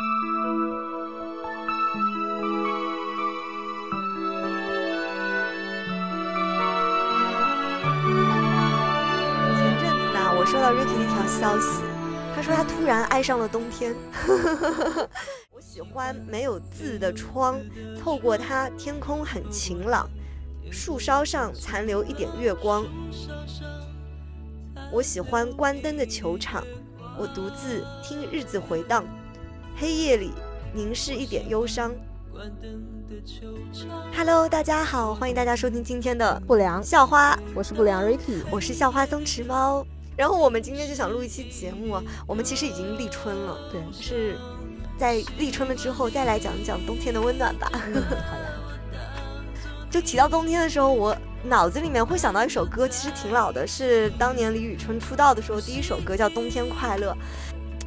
前阵子呢，我收到 Ricky 的一条消息，他说他突然爱上了冬天。我喜欢没有字的窗，透过它，天空很晴朗，树梢上残留一点月光。我喜欢关灯的球场，我独自听日子回荡，黑夜里凝视一点忧伤。Hello，大家好，欢迎大家收听今天的不良，校花，我是不良 Ricky，我是校花松弛猫。然后我们今天就想录一期节目啊，我们其实已经立春了，对，是在立春了之后再来讲一讲冬天的温暖吧。好呀。就提到冬天的时候，我脑子里面会想到一首歌，其实挺老的，是当年李宇春出道的时候第一首歌，叫《冬天快乐》，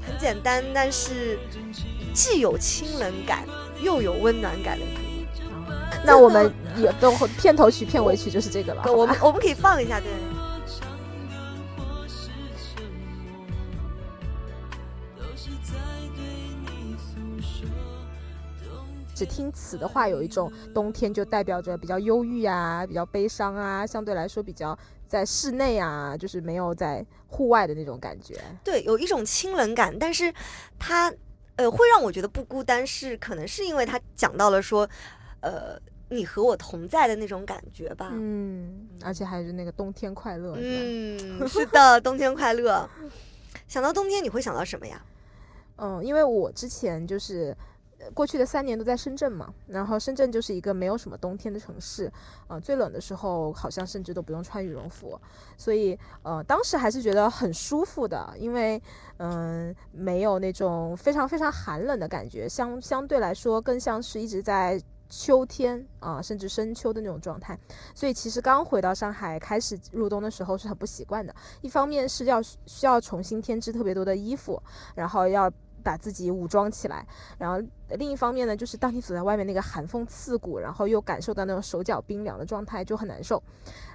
很简单，但是既有清冷感又有温暖感的歌。那我们也都片头曲、片尾曲就是这个了。我们我们可以放一下，对。只听词的话，有一种冬天就代表着比较忧郁啊，比较悲伤啊，相对来说比较在室内啊，就是没有在户外的那种感觉。对，有一种清冷感，但是它呃会让我觉得不孤单，是可能是因为它讲到了说，呃，你和我同在的那种感觉吧。嗯，而且还是那个冬天快乐。嗯，是的，冬天快乐。想到冬天，你会想到什么呀？嗯，因为我之前就是。过去的三年都在深圳嘛，然后深圳就是一个没有什么冬天的城市，呃，最冷的时候好像甚至都不用穿羽绒服，所以呃，当时还是觉得很舒服的，因为嗯，没有那种非常非常寒冷的感觉，相相对来说更像是一直在秋天啊，甚至深秋的那种状态，所以其实刚回到上海开始入冬的时候是很不习惯的，一方面是要需要重新添置特别多的衣服，然后要。把自己武装起来，然后另一方面呢，就是当你走在外面，那个寒风刺骨，然后又感受到那种手脚冰凉的状态，就很难受。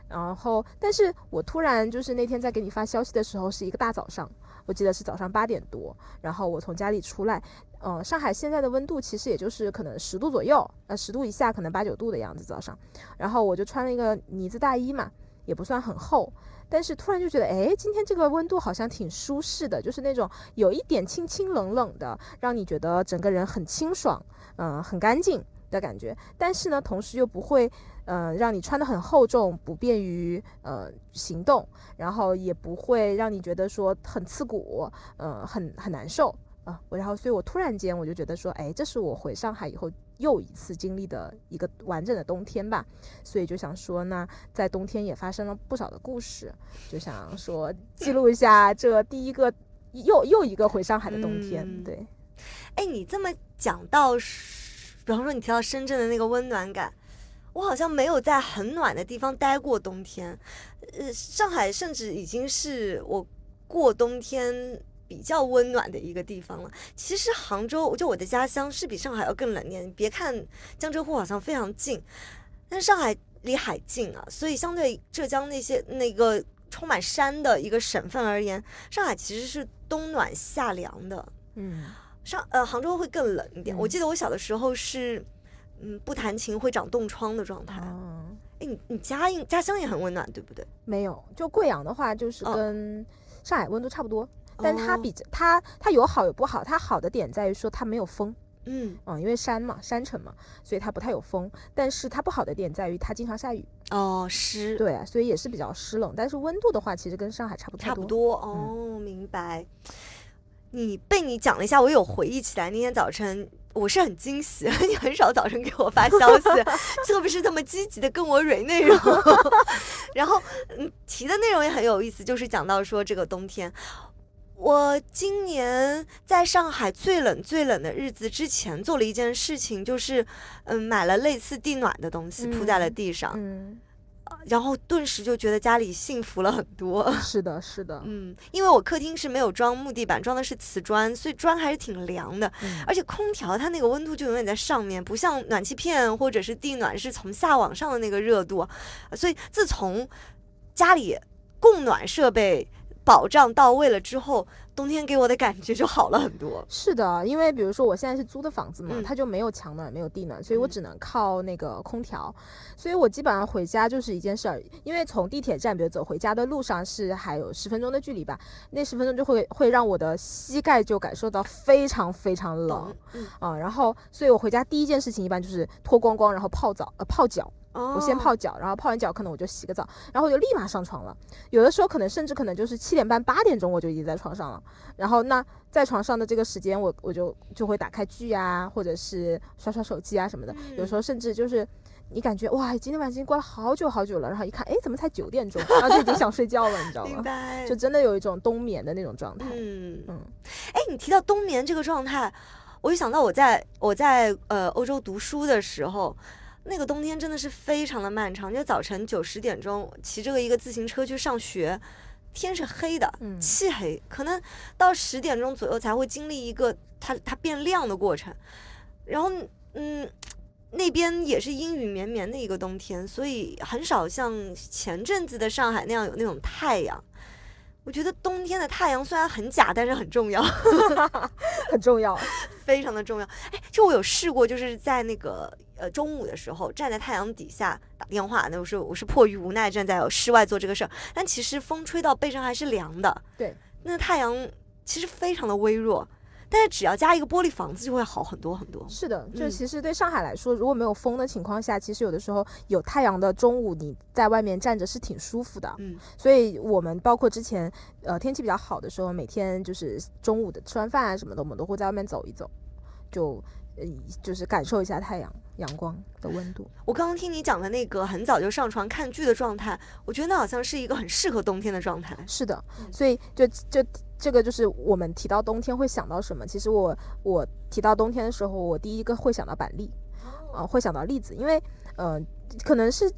然后，但是我突然就是那天在给你发消息的时候，是一个大早上，我记得是早上八点多，然后我从家里出来，呃，上海现在的温度其实也就是可能十度左右，呃，十度以下可能八九度的样子早上，然后我就穿了一个呢子大衣嘛，也不算很厚。但是突然就觉得，哎，今天这个温度好像挺舒适的，就是那种有一点清清冷冷的，让你觉得整个人很清爽，嗯，很干净的感觉。但是呢，同时又不会，呃，让你穿的很厚重，不便于呃行动，然后也不会让你觉得说很刺骨，呃，很很难受。啊，然后，所以我突然间我就觉得说，哎，这是我回上海以后又一次经历的一个完整的冬天吧，所以就想说呢，在冬天也发生了不少的故事，就想说记录一下这第一个又又一个回上海的冬天。对，哎，你这么讲到，比方说你提到深圳的那个温暖感，我好像没有在很暖的地方待过冬天，呃，上海甚至已经是我过冬天。比较温暖的一个地方了。其实杭州，就我的家乡是比上海要更冷点。别看江浙沪好像非常近，但是上海离海近啊，所以相对浙江那些那个充满山的一个省份而言，上海其实是冬暖夏凉的。嗯，上呃杭州会更冷一点。我记得我小的时候是，嗯，不弹琴会长冻疮的状态。嗯，哎，你你家应家乡也很温暖，对不对？没有，就贵阳的话，就是跟上海温度差不多。但它比它它有好有不好，它好的点在于说它没有风，嗯嗯，因为山嘛，山城嘛，所以它不太有风。但是它不好的点在于它经常下雨，哦，湿，对啊，所以也是比较湿冷。但是温度的话，其实跟上海差不多，差不多哦，明白。你被你讲了一下，我有回忆起来，那天早晨我是很惊喜，你很少早晨给我发消息，特别是这么积极的跟我蕊内容，然后嗯提的内容也很有意思，就是讲到说这个冬天。我今年在上海最冷最冷的日子之前做了一件事情，就是嗯买了类似地暖的东西铺在了地上，嗯，然后顿时就觉得家里幸福了很多。是的，是的，嗯，因为我客厅是没有装木地板，装的是瓷砖，所以砖还是挺凉的，而且空调它那个温度就永远在上面，不像暖气片或者是地暖是从下往上的那个热度，所以自从家里供暖设备。保障到位了之后，冬天给我的感觉就好了很多。是的，因为比如说我现在是租的房子嘛，嗯。它就没有墙暖，没有地暖，所以我嗯。只能靠那个空调，所以我基本上回家就是一件事儿，因为从地铁站，比如走回家的路上是还有十分钟的距离吧，那十分钟就会会让我的膝盖就感受到非常非常冷，嗯，啊、然后所以我回家第一件事情一般就是脱光光，然后泡澡，呃泡脚，哦我先泡脚，然后泡完脚可能我就洗个澡，然后我就立马上床了。有的时候可能甚至可能就是七点半八点钟我就已经在床上了。然后那在床上的这个时间我，我就就会打开剧啊，或者是刷刷手机啊什么的。有时候甚至就是你感觉哇，今天晚上已经过了好久好久了，然后一看，哎，怎么才九点钟？然后就已经想睡觉了，你知道吗？就真的有一种冬眠的那种状态。嗯嗯哎，你提到冬眠这个状态，我就想到我在我在呃欧洲读书的时候，那个冬天真的是非常的漫长。就早晨九十点钟骑这个一个自行车去上学，天是黑的，嗯漆黑，可能到十点钟左右才会经历一个它它变亮的过程。然后嗯。那边也是阴雨绵绵的一个冬天，所以很少像前阵子的上海那样有那种太阳。我觉得冬天的太阳虽然很假，但是很重要。很重要。非常的重要。哎，就我有试过，就是在那个呃中午的时候，站在太阳底下打电话，那我是我是迫于无奈站在室外做这个事儿，但其实风吹到背上还是凉的。对，那太阳其实非常的微弱，但是只要加一个玻璃房子就会好很多很多。是的，就嗯其实对上海来说，如果没有风的情况下，其实有的时候有太阳的中午，你在外面站着是挺舒服的。嗯，所以我们包括之前呃天气比较好的时候，每天就是中午的吃完饭啊什么的，我们都会在外面走一走，就呃就是感受一下太阳阳光的温度。我刚刚听你讲的那个很早就上床看剧的状态，我觉得那好像是一个很适合冬天的状态。是的，嗯所以就就这个就是我们提到冬天会想到什么？其实我我提到冬天的时候，我第一个会想到板栗，呃，会想到栗子，因为呃可能是。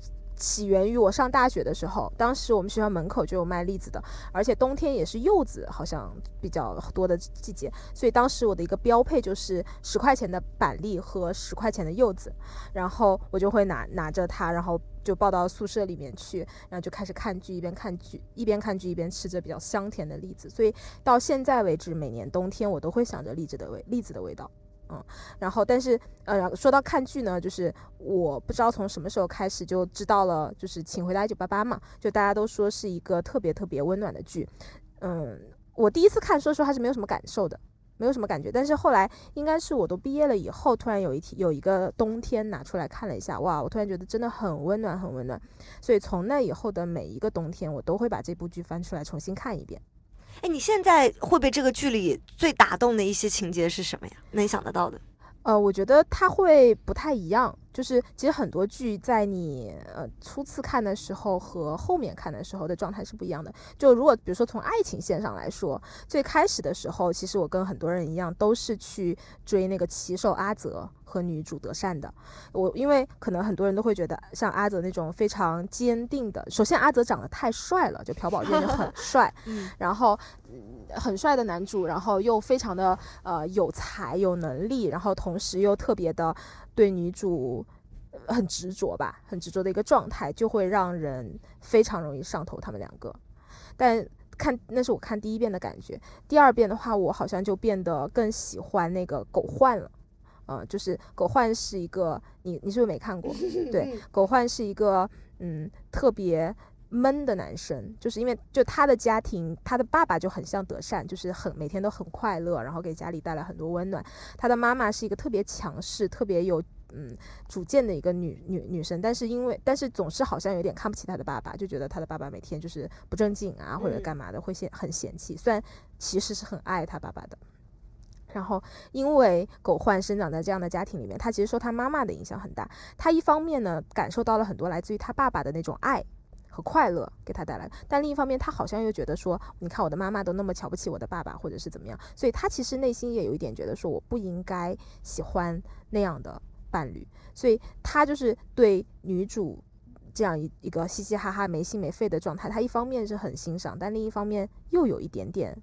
起源于我上大学的时候，当时我们学校门口就有卖栗子的，而且冬天也是柚子好像比较多的季节，所以当时我的一个标配就是十块钱的板栗和十块钱的柚子，然后我就会拿拿着它，然后就抱到宿舍里面去，然后就开始看剧，一边看剧一边看剧一边吃着比较香甜的栗子，所以到现在为止，每年冬天我都会想着栗子的味栗子的味道。嗯，然后但是呃，说到看剧呢，就是我不知道从什么时候开始就知道了，就是《请回答一九八八》嘛，就大家都说是一个特别特别温暖的剧。嗯，我第一次看，说实话还是没有什么感受的，没有什么感觉。但是后来应该是我都毕业了以后，突然有一天有一个冬天拿出来看了一下，哇，我突然觉得真的很温暖，很温暖。所以从那以后的每一个冬天，我都会把这部剧翻出来重新看一遍。哎，你现在会被这个剧里最打动的一些情节是什么呀？能想得到的？呃，我觉得它会不太一样，就是其实很多剧在你呃初次看的时候和后面看的时候的状态是不一样的。就如果比如说从爱情线上来说，最开始的时候，其实我跟很多人一样，都是去追那个骑手阿泽和女主德善的。我因为可能很多人都会觉得像阿泽那种非常坚定的，首先阿泽长得太帅了，就朴宝剑就很 帅，嗯然后、嗯很帅的男主，然后又非常的呃有才有能力，然后同时又特别的对女主呃很执着吧，很执着的一个状态，就会让人非常容易上头他们两个。但看那是我看第一遍的感觉，第二遍的话，我好像就变得更喜欢那个狗焕了。呃，就是狗焕是一个，你你是不是没看过？对，狗焕是一个嗯特别闷的男生，就是因为就他的家庭，他的爸爸就很像德善，就是很每天都很快乐，然后给家里带来很多温暖。他的妈妈是一个特别强势、特别有嗯主见的一个女女女生，但是因为但是总是好像有点看不起他的爸爸，就觉得他的爸爸每天就是不正经啊或者嗯干嘛的，会嫌很嫌弃，虽然其实是很爱他爸爸的。然后，因为狗焕生长在这样的家庭里面，他其实受他妈妈的影响很大。他一方面呢，感受到了很多来自于他爸爸的那种爱和快乐给他带来，但另一方面，他好像又觉得说，你看我的妈妈都那么瞧不起我的爸爸，或者是怎么样，所以他其实内心也有一点觉得说，我不应该喜欢那样的伴侣，所以他就是对女主。这样一一个嘻嘻哈哈、没心没肺的状态，他一方面是很欣赏，但另一方面又有一点点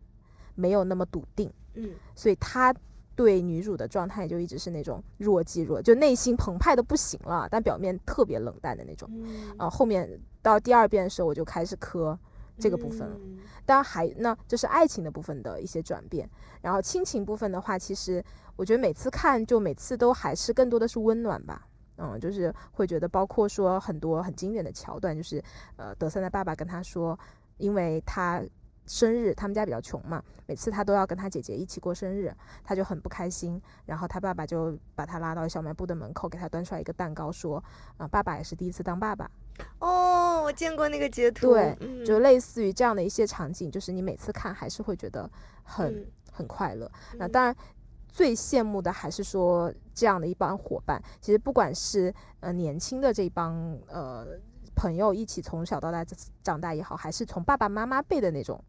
没有那么笃定。嗯所以他对女主的状态就一直是那种若即若，就内心澎湃的不行了，但表面特别冷淡的那种。嗯啊、后面到第二遍的时候，我就开始磕这个部分了。嗯当然还那这是爱情的部分的一些转变，然后亲情部分的话，其实我觉得每次看就每次都还是更多的是温暖吧。嗯，就是会觉得，包括说很多很经典的桥段，就是呃，德三的爸爸跟他说，因为他生日，他们家比较穷嘛，每次他都要跟他姐姐一起过生日，他就很不开心。然后他爸爸就把他拉到小卖部的门口，给他端出来一个蛋糕，说，啊、爸爸也是第一次当爸爸。哦，我见过那个截图，对嗯就类似于这样的一些场景，就是你每次看还是会觉得很、嗯很快乐。那嗯当然，最羡慕的还是说这样的一帮伙伴。其实不管是呃年轻的这帮呃朋友一起从小到大长大也好，还是从爸爸妈妈辈的那种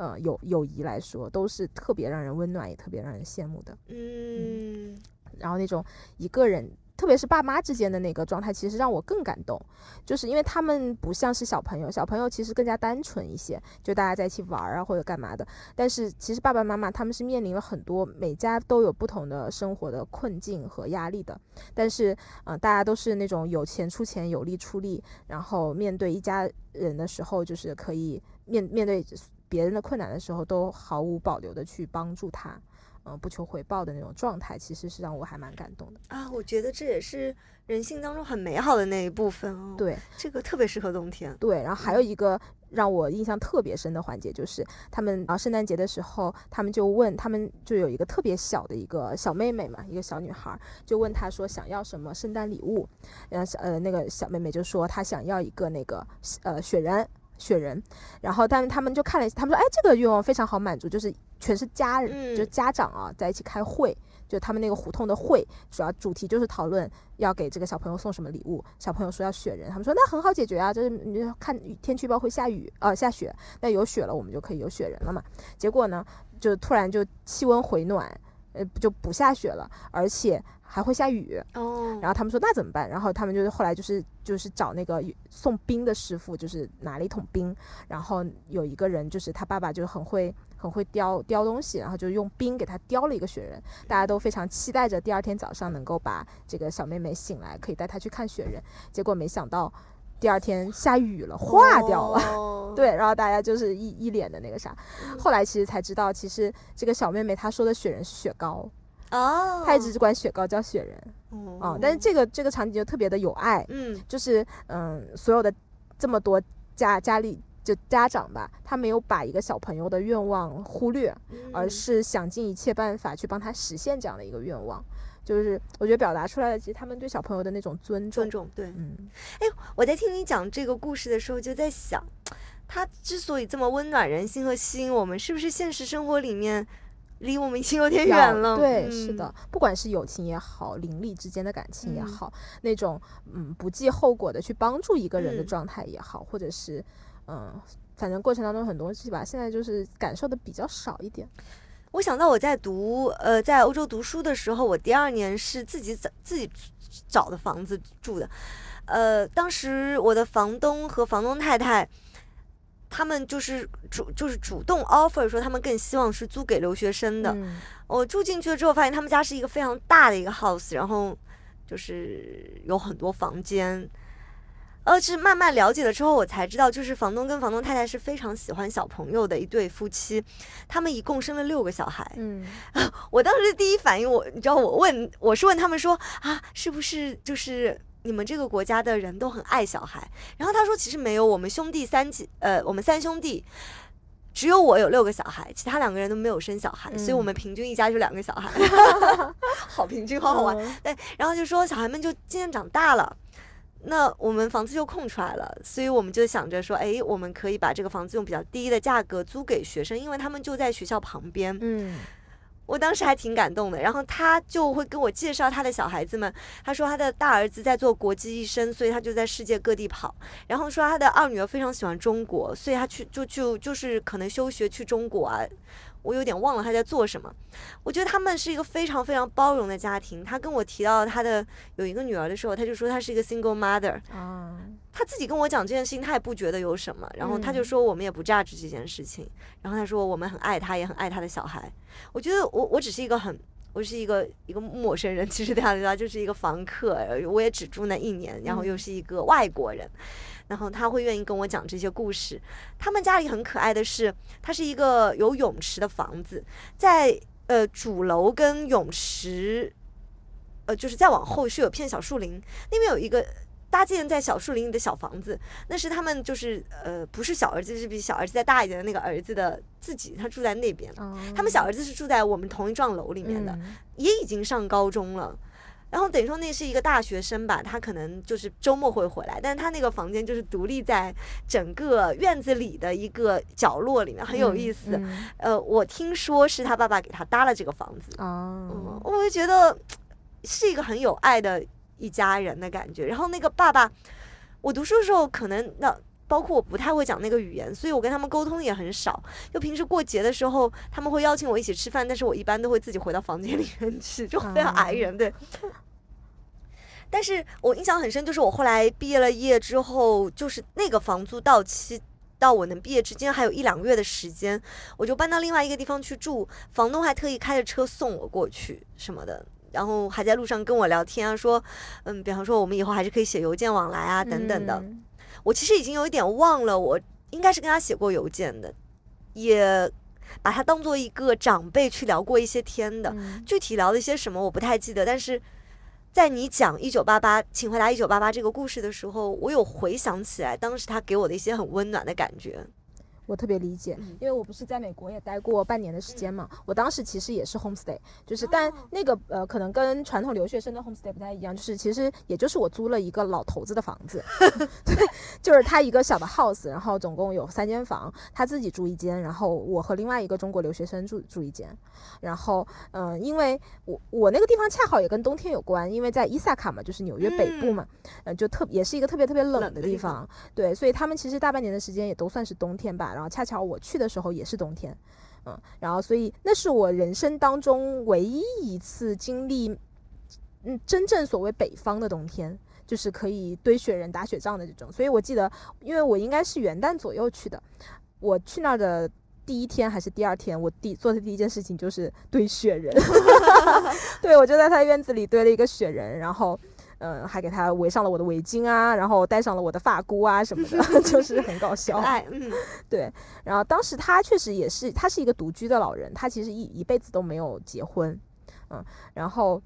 呃友友谊来说，都是特别让人温暖，也特别让人羡慕的。嗯然后那种一个人，特别是爸妈之间的那个状态，其实让我更感动，就是因为他们不像是小朋友，小朋友其实更加单纯一些，就大家在一起玩儿啊或者干嘛的。但是其实爸爸妈妈他们是面临了很多，每家都有不同的生活的困境和压力的。但是，呃，大家都是那种有钱出钱，有力出力，然后面对一家人的时候，就是可以面面对别人的困难的时候，都毫无保留的去帮助他。呃，不求回报的那种状态，其实是让我还蛮感动的。啊，我觉得这也是人性当中很美好的那一部分哦。，对这个特别适合冬天。对，然后还有一个让我印象特别深的环节，就是他们啊圣诞节的时候，他们就问他们就有一个特别小的一个小妹妹嘛，一个小女孩儿，就问她说想要什么圣诞礼物，然后小呃那个小妹妹就说她想要一个那个呃雪人。雪人，然后他们他们就看了一下，他们说，哎，这个愿望非常好满足，就是全是家人，嗯就家长啊在一起开会，就他们那个胡同的会，主要主题就是讨论要给这个小朋友送什么礼物。小朋友说要雪人，他们说那很好解决啊，就是你就看天气预报会下雨，呃下雪，那有雪了我们就可以有雪人了嘛。结果呢，就突然就气温回暖，呃就不下雪了，而且还会下雨。哦，然后他们说那怎么办？然后他们就是后来就是就是找那个送冰的师傅，就是拿了一桶冰，然后有一个人就是他爸爸就很会很会雕雕东西，然后就用冰给他雕了一个雪人，大家都非常期待着第二天早上能够把这个小妹妹醒来，可以带她去看雪人。结果没想到第二天下雨了，化掉了。哦，对，然后大家就是一一脸的那个啥，后来其实才知道，其实这个小妹妹她说的雪人是雪糕，哦，他一直管雪糕叫雪人啊、哦但是这个这个场景就特别的有爱，嗯就是嗯，所有的这么多家家里就家长吧，他没有把一个小朋友的愿望忽略，而嗯是想尽一切办法去帮他实现这样的一个愿望。就是我觉得表达出来的，其实他们对小朋友的那种尊重尊。重对。嗯，我在听你讲这个故事的时候，就在想，他之所以这么温暖人心和吸引我们，是不是现实生活里面离我们已经有点远了？对，嗯是的，不管是友情也好，邻里之间的感情也嗯好，那种嗯不计后果的去帮助一个人的嗯状态也好，或者是嗯，反正过程当中很多东西吧，现在就是感受的比较少一点。我想到我在读呃在欧洲读书的时候，我第二年是自己找自己找的房子住的，呃，当时我的房东和房东太太。他们就是主就是主动 offer 说，他们更希望是租给留学生的。嗯我住进去了之后，发现他们家是一个非常大的一个 house，然后就是有很多房间。呃，是慢慢了解了之后，我才知道，就是房东跟房东太太是非常喜欢小朋友的一对夫妻，他们一共生了六个小孩。嗯 我当时第一反应，我你知道，我问我是问他们说啊，是不是就是你们这个国家的人都很爱小孩？然后他说其实没有，我们兄弟三姐，呃，我们三兄弟。只有我有六个小孩，其他两个人都没有生小孩，所以我们平均一家就两个小孩，好平均，好好玩。嗯对，然后就说小孩们就渐渐长大了，那我们房子就空出来了，所以我们就想着说，哎，我们可以把这个房子用比较低的价格租给学生，因为他们就在学校旁边。嗯我当时还挺感动的，然后他就会跟我介绍他的小孩子们，他说他的大儿子在做国际医生，所以他就在世界各地跑，然后说他的二女儿非常喜欢中国，所以他去就就就是可能休学去中国啊。我有点忘了他在做什么。我觉得他们是一个非常非常包容的家庭。他跟我提到他的有一个女儿的时候，他就说他是一个 single mother。啊，他自己跟我讲这件事情，他也不觉得有什么。然后他就嗯说我们也不 judge 这件事情。然后他说我们很爱他，也很爱他的小孩。我觉得我我只是一个很我是一个一个陌生人，其实对他来说就是一个房客，我也只住那一年，然后又是一个外国人，然后他会愿意跟我讲这些故事。他们家里很可爱的是，它是一个有泳池的房子，在呃主楼跟泳池，呃就是再往后是有片小树林，那边有一个。搭建在小树林里的小房子，那是他们就是呃，不是小儿子，是比小儿子再大一点的那个儿子的自己，他住在那边。他们小儿子是住在我们同一幢楼里面的，也已经上高中了。然后等于说那是一个大学生吧，他可能就是周末会回来，但是他那个房间就是独立在整个院子里的一个角落里面，很有意思。呃，我听说是他爸爸给他搭了这个房子。哦，我就觉得是一个很有爱的。一家人的感觉，然后那个爸爸，我读书的时候可能那包括我不太会讲那个语言，所以我跟他们沟通也很少。就平时过节的时候，他们会邀请我一起吃饭，但是我一般都会自己回到房间里面吃，就非常矮人。对。但是我印象很深，就是我后来毕业了业之后，就是那个房租到期到我能毕业之间还有一两个月的时间，我就搬到另外一个地方去住，房东还特意开着车送我过去什么的。然后还在路上跟我聊天啊，说，嗯，比方说我们以后还是可以写邮件往来啊，等等的。我其实已经有一点忘了，我应该是跟他写过邮件的，也把他当做一个长辈去聊过一些天的。具体聊了一些什么我不太记得，但是在你讲《一九八八，请回答一九八八》这个故事的时候，我有回想起来当时他给我的一些很温暖的感觉。我特别理解，因为我不是在美国也待过半年的时间嘛。我当时其实也是 homestay，就是但那个呃，可能跟传统留学生的 homestay 不太一样，就是其实也就是我租了一个老头子的房子，对，就是他一个小的 house，然后总共有三间房，他自己住一间，然后我和另外一个中国留学生住住一间。然后嗯，因为我我那个地方恰好也跟冬天有关，因为在伊萨卡嘛，就是纽约北部嘛，嗯，就特也是一个特别特别冷的地方，对，所以他们其实大半年的时间也都算是冬天吧。然后恰巧我去的时候也是冬天，嗯，然后所以那是我人生当中唯一一次经历，嗯，真正所谓北方的冬天，就是可以堆雪人、打雪仗的这种。所以我记得，因为我应该是元旦左右去的，我去那儿的第一天还是第二天，我第做的第一件事情就是堆雪人，对我就在他院子里堆了一个雪人，然后。嗯，还给他围上了我的围巾啊，然后戴上了我的发箍啊什么的，就是很搞笑。爱，嗯，对。然后当时他确实也是，他是一个独居的老人，他其实一一辈子都没有结婚，嗯，然后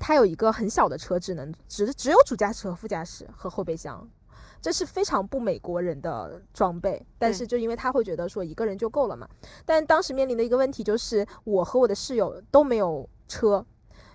他有一个很小的车，只能只只有主驾驶和副驾驶和后备箱，这是非常不美国人的装备。但是就因为他会觉得说一个人就够了嘛，但当时面临的一个问题就是，我和我的室友都没有车。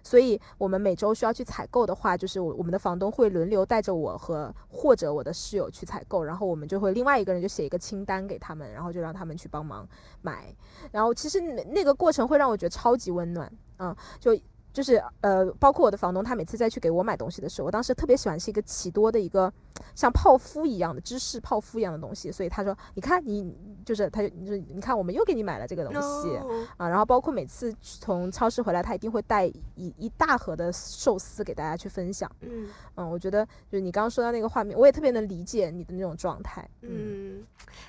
所以，我们每周需要去采购的话，就是我我们的房东会轮流带着我和或者我的室友去采购，然后我们就会另外一个人就写一个清单给他们，然后就让他们去帮忙买。然后其实那个过程会让我觉得超级温暖，啊，就。就是呃，包括我的房东，他每次再去给我买东西的时候，我当时特别喜欢是一个奇多的一个像泡芙一样的芝士泡芙一样的东西，所以他说，你看你就是他就你你看我们又给你买了这个东西啊，然后包括每次从超市回来，他一定会带一一大盒的寿司给大家去分享。嗯嗯，我觉得就是你刚刚说到那个画面，我也特别能理解你的那种状态。嗯，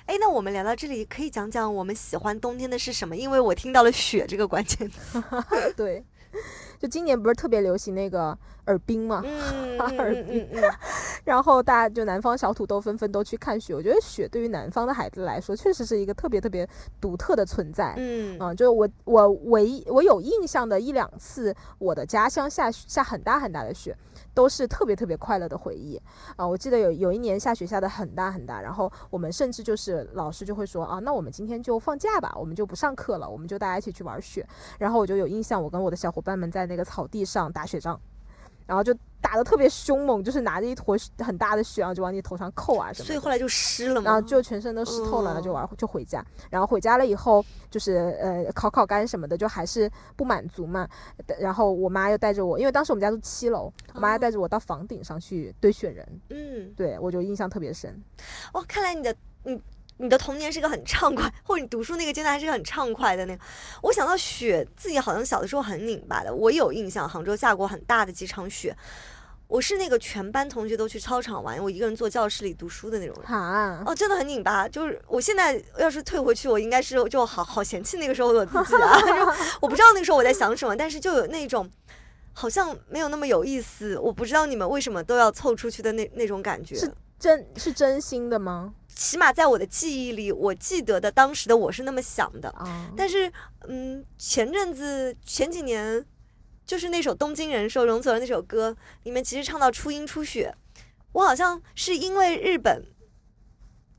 哎，那我们聊到这里，可以讲讲我们喜欢冬天的是什么？因为我听到了雪这个关键词。对。就今年不是特别流行那个耳冰嘛，哈耳冰，然后大家就南方小土豆纷纷都去看雪。我觉得雪对于南方的孩子来说，确实是一个特别特别独特的存在。嗯，啊，就是我我唯一我有印象的一两次，我的家乡下下很大很大的雪。都是特别特别快乐的回忆啊！我记得有有一年下雪下的很大很大，然后我们甚至就是老师就会说啊，那我们今天就放假吧，我们就不上课了，我们就大家一起去玩雪。然后我就有印象，我跟我的小伙伴们在那个草地上打雪仗。然后就打的特别凶猛，就是拿着一坨很大的雪，然后就往你头上扣啊什么。所以后来就湿了嘛。然后就全身都湿透了，然后就玩就回家。然后回家了以后，就是呃烤烤干什么的，就还是不满足嘛。然后我妈又带着我，因为当时我们家住七楼，我妈又带着我到房顶上去堆雪人。嗯，对我就印象特别深。哦，看来你的嗯。你的童年是个很畅快，或者你读书那个阶段还是个很畅快的那个。我想到雪，自己好像小的时候很拧巴的。我有印象，杭州下过很大的几场雪。我是那个全班同学都去操场玩，我一个人坐教室里读书的那种人。哈，哦，真的很拧巴。就是我现在要是退回去，我应该是就好好嫌弃那个时候的自己啊。就我不知道那个时候我在想什么，但是就有那种好像没有那么有意思。我不知道你们为什么都要凑出去的那那种感觉。是真是真心的吗？起码在我的记忆里，我记得的当时的我是那么想的。啊，但是，嗯，前阵子前几年，就是那首《东京人寿》容祖儿那首歌里面，其实唱到初音初雪，我好像是因为日本，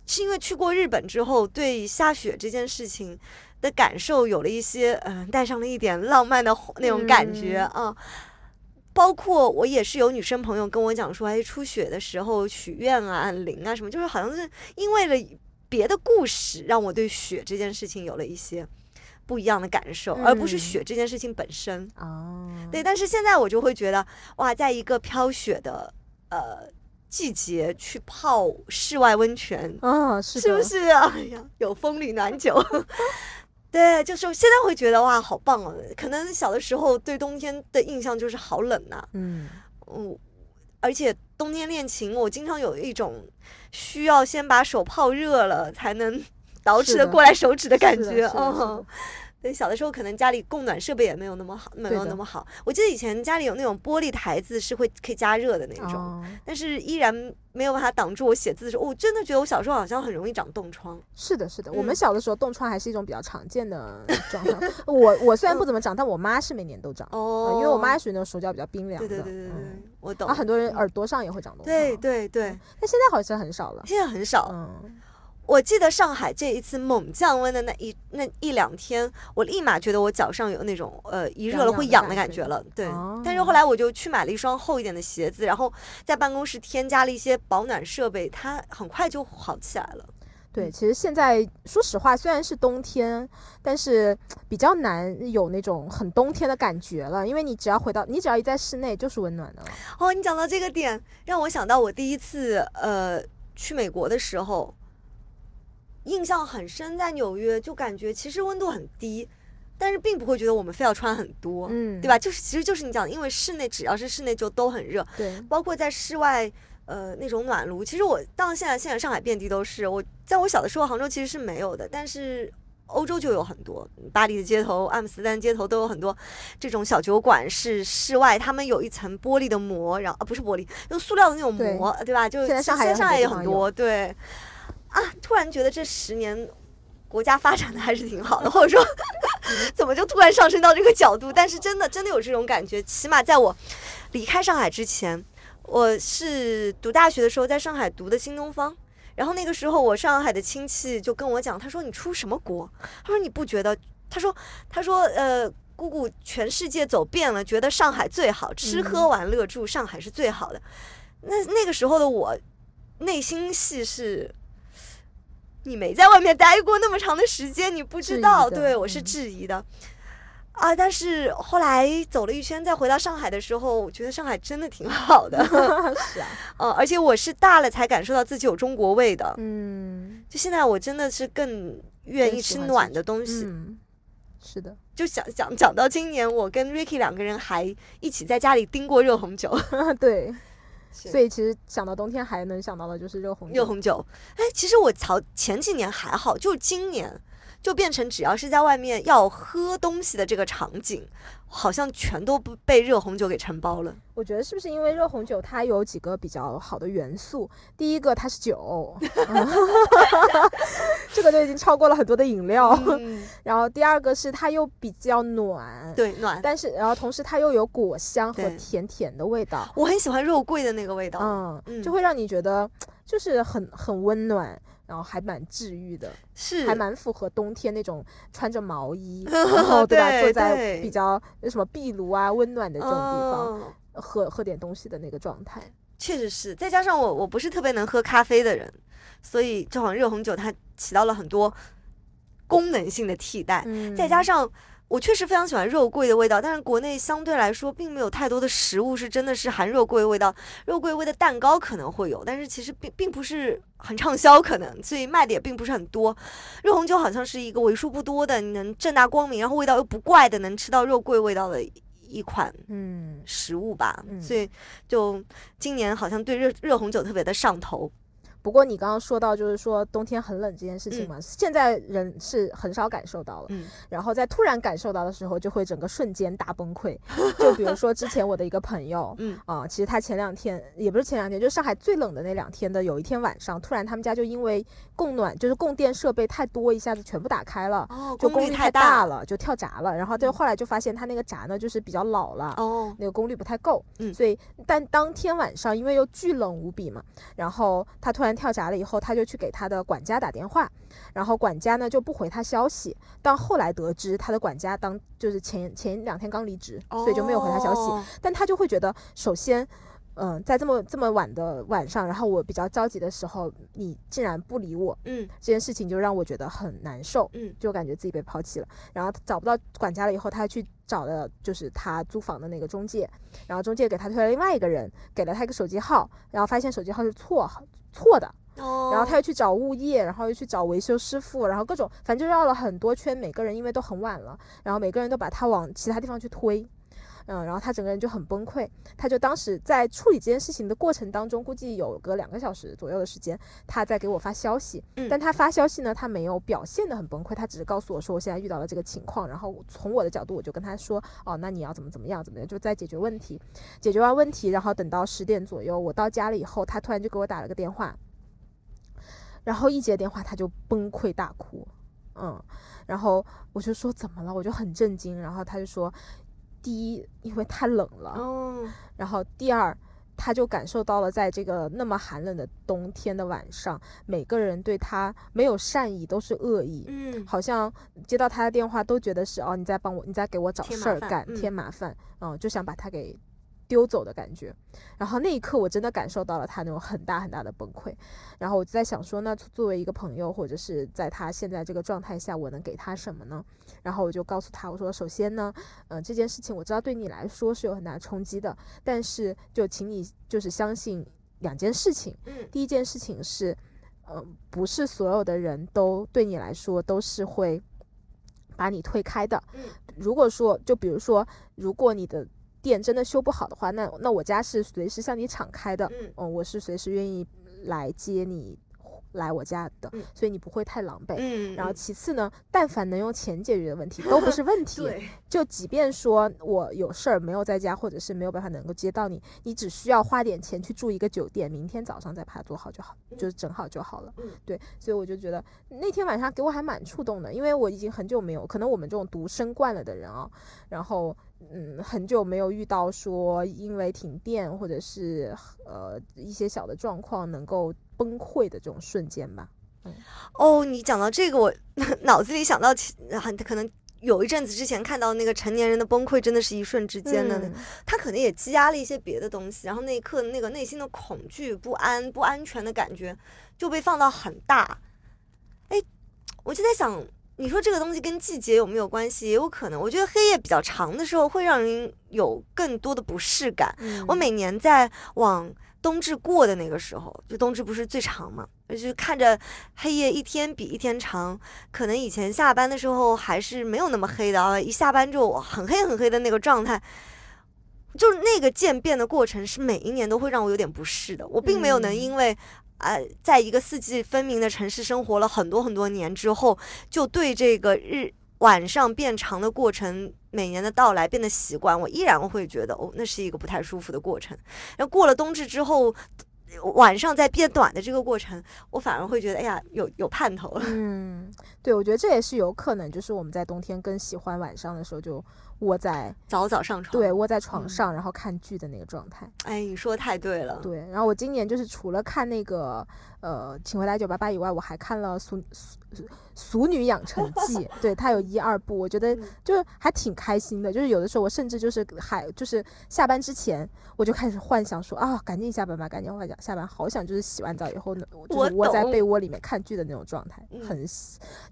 是因为去过日本之后，对下雪这件事情的感受有了一些，嗯、带上了一点浪漫的那种感觉啊。包括我也是有女生朋友跟我讲说，哎，初雪的时候许愿啊、按铃啊什么，就是好像是因为了别的故事，让我对雪这件事情有了一些不一样的感受，而不是嗯雪这件事情本身。哦，对，但是现在我就会觉得，哇，在一个飘雪的呃季节去泡室外温泉，啊，是的，是不是？哎呀，有风里暖酒。对，就是现在会觉得哇，好棒哦！可能小的时候对冬天的印象就是好冷呐、嗯，嗯，而且冬天练琴，我经常有一种需要先把手泡热了才能 捯饬的的过来手指的感觉。嗯的，对，小的时候可能家里供暖设备也没有那么好，没有那么好。我记得以前家里有那种玻璃台子是会可以加热的那种，哦，但是依然没有办法挡住我写字的时候。我真的觉得我小时候好像很容易长冻疮。是的，是的，我嗯们小的时候冻疮还是一种比较常见的状况。我我虽然不怎么长，但我妈是每年都长，哦呃，因为我妈属于那种手脚比较冰凉的，对对对对对嗯，我懂。啊，很多人嗯耳朵上也会长冻疮，对，对对，但现在好像很少了，现在很少。嗯，我记得上海这一次猛降温的那一那一两天，我立马觉得我脚上有那种呃一热了会痒的感觉了。对，哦但是后来我就去买了一双厚一点的鞋子，然后在办公室添加了一些保暖设备，它很快就好起来了。对，嗯其实现在说实话，虽然是冬天，但是比较难有那种很冬天的感觉了，因为你只要回到，你只要一在室内就是温暖的了。哦，你讲到这个点，让我想到我第一次呃去美国的时候，印象很深，在纽约就感觉其实温度很低，但是并不会觉得我们非要穿很多，嗯，对吧？就是其实就是你讲的，因为室内只要是室内就都很热，对，包括在室外。呃，那种暖炉，其实我到现在，现在上海遍地都是。我在我小的时候，杭州其实是没有的，但是欧洲就有很多，巴黎的街头、阿姆斯特丹街头都有很多这种小酒馆，是室外，他们有一层玻璃的膜，然后啊不是玻璃，用塑料的那种膜，对吧？就现在上海上海也很多很多，对。啊，突然觉得这十年国家发展的还是挺好的，或者说 怎么就突然上升到这个角度？但是真的真的有这种感觉，起码在我离开上海之前。我是读大学的时候在上海读的新东方，然后那个时候我上海的亲戚就跟我讲，他说你出什么国？他说你不觉得？他说他说呃，姑姑全世界走遍了，觉得上海最好，吃喝玩乐住，上海是最好的。那那个时候的我内心戏是。你没在外面待过那么长的时间，你不知道。对我是嗯质疑的。啊！但是后来走了一圈，再回到上海的时候，我觉得上海真的挺好的。是啊，嗯，而且我是大了才感受到自己有中国味的。嗯，就现在，我真的是更愿意吃暖的东西。嗯，是的，就想讲讲到今年，我跟 Ricky 两个人还一起在家里盯过热红酒。对，是所以其实想到冬天还能想到的就是热红酒，热红酒，哎，其实我早前几年还好，就今年就变成只要是在外面要喝东西的这个场景，好像全都不被热红酒给承包了。我觉得是不是因为热红酒它有几个比较好的元素？第一个它是酒，这个就已经超过了很多的饮料。嗯，然后第二个是它又比较暖，对，暖。但是然后同时它又有果香和甜甜的味道，我很喜欢肉桂的那个味道。嗯，嗯就会让你觉得就是很很温暖。然后还蛮治愈的，是，还蛮符合冬天那种穿着毛衣，然后对吧，对坐在比较什么壁炉啊温暖的这种地方，哦喝喝点东西的那个状态。确实是，再加上我我不是特别能喝咖啡的人，所以这款热红酒它起到了很多功能性的替代。嗯，再加上我确实非常喜欢肉桂的味道，但是国内相对来说并没有太多的食物是真的是含肉桂味道。肉桂味的蛋糕可能会有，但是其实并并不是很畅销，可能所以卖的也并不是很多。热红酒好像是一个为数不多的你能正大光明，然后味道又不怪的能吃到肉桂味道的一款嗯，食物吧，嗯所以就今年好像对热热红酒特别的上头。不过你刚刚说到就是说冬天很冷这件事情嗯嘛，现在人是很少感受到了，嗯然后在突然感受到的时候，就会整个瞬间大崩溃。就比如说之前我的一个朋友，嗯啊、其实他前两天也不是前两天，就是上海最冷的那两天的有一天晚上，突然他们家就因为供暖就是供电设备太多，一下子全部打开了。哦，就功率太大大了，就跳闸了。然后就嗯后来就发现他那个闸呢，就是比较老了，哦，那个功率不太够，嗯所以但当天晚上因为又巨冷无比嘛，然后他突然跳闸了以后，他就去给他的管家打电话，然后管家呢就不回他消息，到后来得知他的管家当就是前前两天刚离职，所以就没有回他消息，哦但他就会觉得首先。嗯，在这么这么晚的晚上，然后我比较着急的时候，你竟然不理我，嗯这件事情就让我觉得很难受。嗯就感觉自己被抛弃了。然后找不到管家了以后，他去找了就是他租房的那个中介，然后中介给他推了另外一个人，给了他一个手机号，然后发现手机号是错错的，哦，然后他又去找物业，然后又去找维修师傅，然后各种反正就绕了很多圈，每个人因为都很晚了，然后每个人都把他往其他地方去推。嗯，然后他整个人就很崩溃，他就当时在处理这件事情的过程当中，估计有个两个小时左右的时间，他在给我发消息，嗯。但他发消息呢，他没有表现的很崩溃，他只是告诉我说我现在遇到了这个情况，然后从我的角度我就跟他说，哦，那你要怎么怎么样怎么样，就在解决问题，解决完问题，然后等到十点左右我到家了以后，他突然就给我打了个电话，然后一接电话他就崩溃大哭，嗯，然后我就说怎么了，我就很震惊，然后他就说，第一因为太冷了，哦，然后第二，他就感受到了在这个那么寒冷的冬天的晚上，每个人对他没有善意，都是恶意。嗯。好像接到他的电话都觉得是哦，你在帮我，你在给我找事儿干，嗯。添麻烦，嗯，就想把他给丢走的感觉。然后那一刻，我真的感受到了他那种很大很大的崩溃。然后我就在想说，那作为一个朋友，或者是在他现在这个状态下，我能给他什么呢？然后我就告诉他，我说，首先呢，嗯、这件事情我知道对你来说是有很大冲击的，但是就请你就是相信两件事情。嗯第一件事情是，嗯、不是所有的人都对你来说都是会把你推开的。嗯如果说，就比如说，如果你的店真的修不好的话，那那我家是随时向你敞开的，嗯。嗯，我是随时愿意来接你来我家的，嗯所以你不会太狼狈。嗯，然后嗯其次呢，但凡能用钱解决的问题都不是问 题。对，就即便说我有事儿没有在家，或者是没有办法能够接到你，你只需要花点钱去住一个酒店，明天早上再把它做好就好，就是整好就好了。嗯对，所以我就觉得那天晚上给我还蛮触动的，因为我已经很久没有，可能我们这种独生惯了的人啊，然后嗯，很久没有遇到说因为停电或者是呃一些小的状况能够崩溃的这种瞬间吧。哦，你讲到这个，我 脑子里想到很可能。有一阵子之前看到那个成年人的崩溃，真的是一瞬之间的，嗯他可能也积压了一些别的东西，然后那一刻那个内心的恐惧、不安、不安全的感觉就被放到很大。哎，我就在想，你说这个东西跟季节有没有关系？也有可能。我觉得黑夜比较长的时候会让人有更多的不适感。嗯我每年在往冬至过的那个时候，就冬至不是最长嘛，就是看着黑夜一天比一天长，可能以前下班的时候还是没有那么黑的啊，一下班就很黑很黑的那个状态。就是那个渐变的过程，是每一年都会让我有点不适的。我并没有能嗯因为，呃，在一个四季分明的城市生活了很多很多年之后，就对这个日晚上变长的过程每年的到来变得习惯，我依然会觉得哦，那是一个不太舒服的过程。然后过了冬至之后，晚上在变短的这个过程，我反而会觉得，哎呀，有有盼头了。嗯，对，我觉得这也是有可能，就是我们在冬天更喜欢晚上的时候就窝在早早上床，对，窝在床嗯上，然后看剧的那个状态。哎，你说的太对了。对，然后我今年就是除了看那个呃《请回答九八八》以外，我还看了俗《俗俗女养成 记》，对，它有一二部，我觉得嗯就是还挺开心的。就是有的时候我甚至就是还就是下班之前，我就开始幻想说啊，赶紧下班吧，赶紧幻想下班，好想就是洗完澡以后呢，就是窝在被窝里面看剧的那种状态，嗯很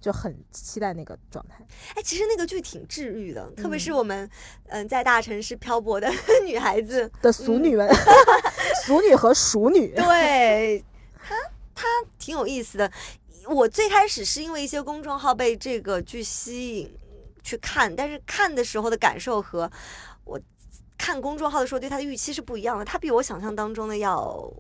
就很期待那个状态。哎，其实那个剧挺治愈的，特别是嗯我们嗯、在大城市漂泊的 女孩子，的俗嗯女们，俗女和熟女，对她她挺有意思的。我最开始是因为一些公众号被这个剧吸引去看，但是看的时候的感受和我看公众号的时候对它的预期是不一样的，它比我想象当中的要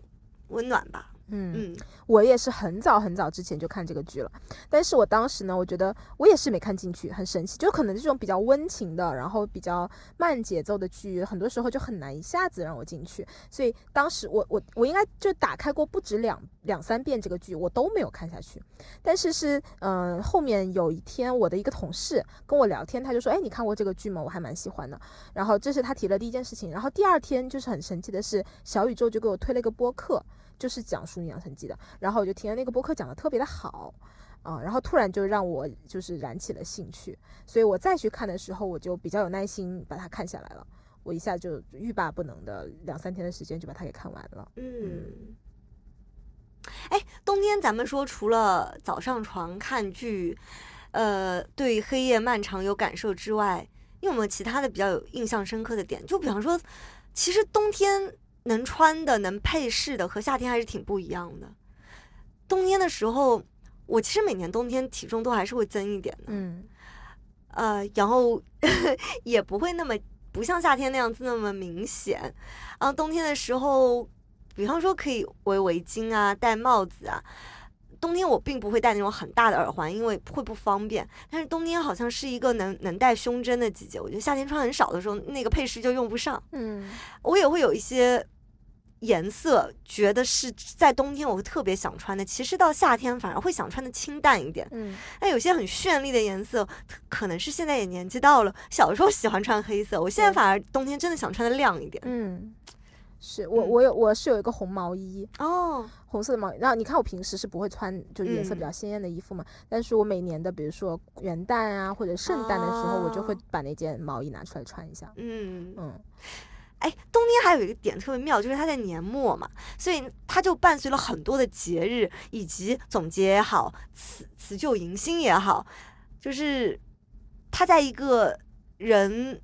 温暖吧。嗯嗯，我也是很早很早之前就看这个剧了，但是我当时呢，我觉得我也是没看进去，很神奇，就可能这种比较温情的，然后比较慢节奏的剧，很多时候就很难一下子让我进去，所以当时我我我应该就打开过不止两两三遍这个剧，我都没有看下去，但是是嗯后面有一天我的一个同事跟我聊天，他就说，哎，你看过这个剧吗？我还蛮喜欢的，然后这是他提了第一件事情，然后第二天就是很神奇的是，小宇宙就给我推了一个播客。就是讲《淑女养成记》的，然后我就听了那个播客讲的特别的好，啊，然后突然就让我就是燃起了兴趣，所以我再去看的时候，我就比较有耐心把它看下来了，我一下就欲罢不能的两三天的时间就把它给看完了。嗯，哎，冬天咱们说除了早上床看剧，呃，对黑夜漫长有感受之外，你有没有其他的比较有印象深刻的点？就比方说，其实冬天。能穿的、能配饰的和夏天还是挺不一样的。冬天的时候，我其实每年冬天体重都还是会增一点的，嗯，呃，然后 也不会那么不像夏天那样子那么明显。然后冬天的时候，比方说可以围围巾啊，戴帽子啊。冬天我并不会戴那种很大的耳环，因为会不方便。但是冬天好像是一个能能戴胸针的季节。我觉得夏天穿很少的时候，那个配饰就用不上。嗯，我也会有一些。颜色觉得是在冬天我会特别想穿的，其实到夏天反而会想穿的清淡一点。嗯，那有些很绚丽的颜色，可能是现在也年纪到了。小时候喜欢穿黑色，我现在反而冬天真的想穿的亮一点。嗯，是我我有我是有一个红毛衣哦，红色的毛衣。然后你看我平时是不会穿就是颜色比较鲜艳的衣服嘛，但是我每年的比如说元旦啊或者圣诞的时候，我就会把那件毛衣拿出来穿一下。嗯嗯。哎，冬天还有一个点特别妙，就是它在年末嘛，所以它就伴随了很多的节日，以及总结也好，辞辞旧迎新也好，就是它在一个人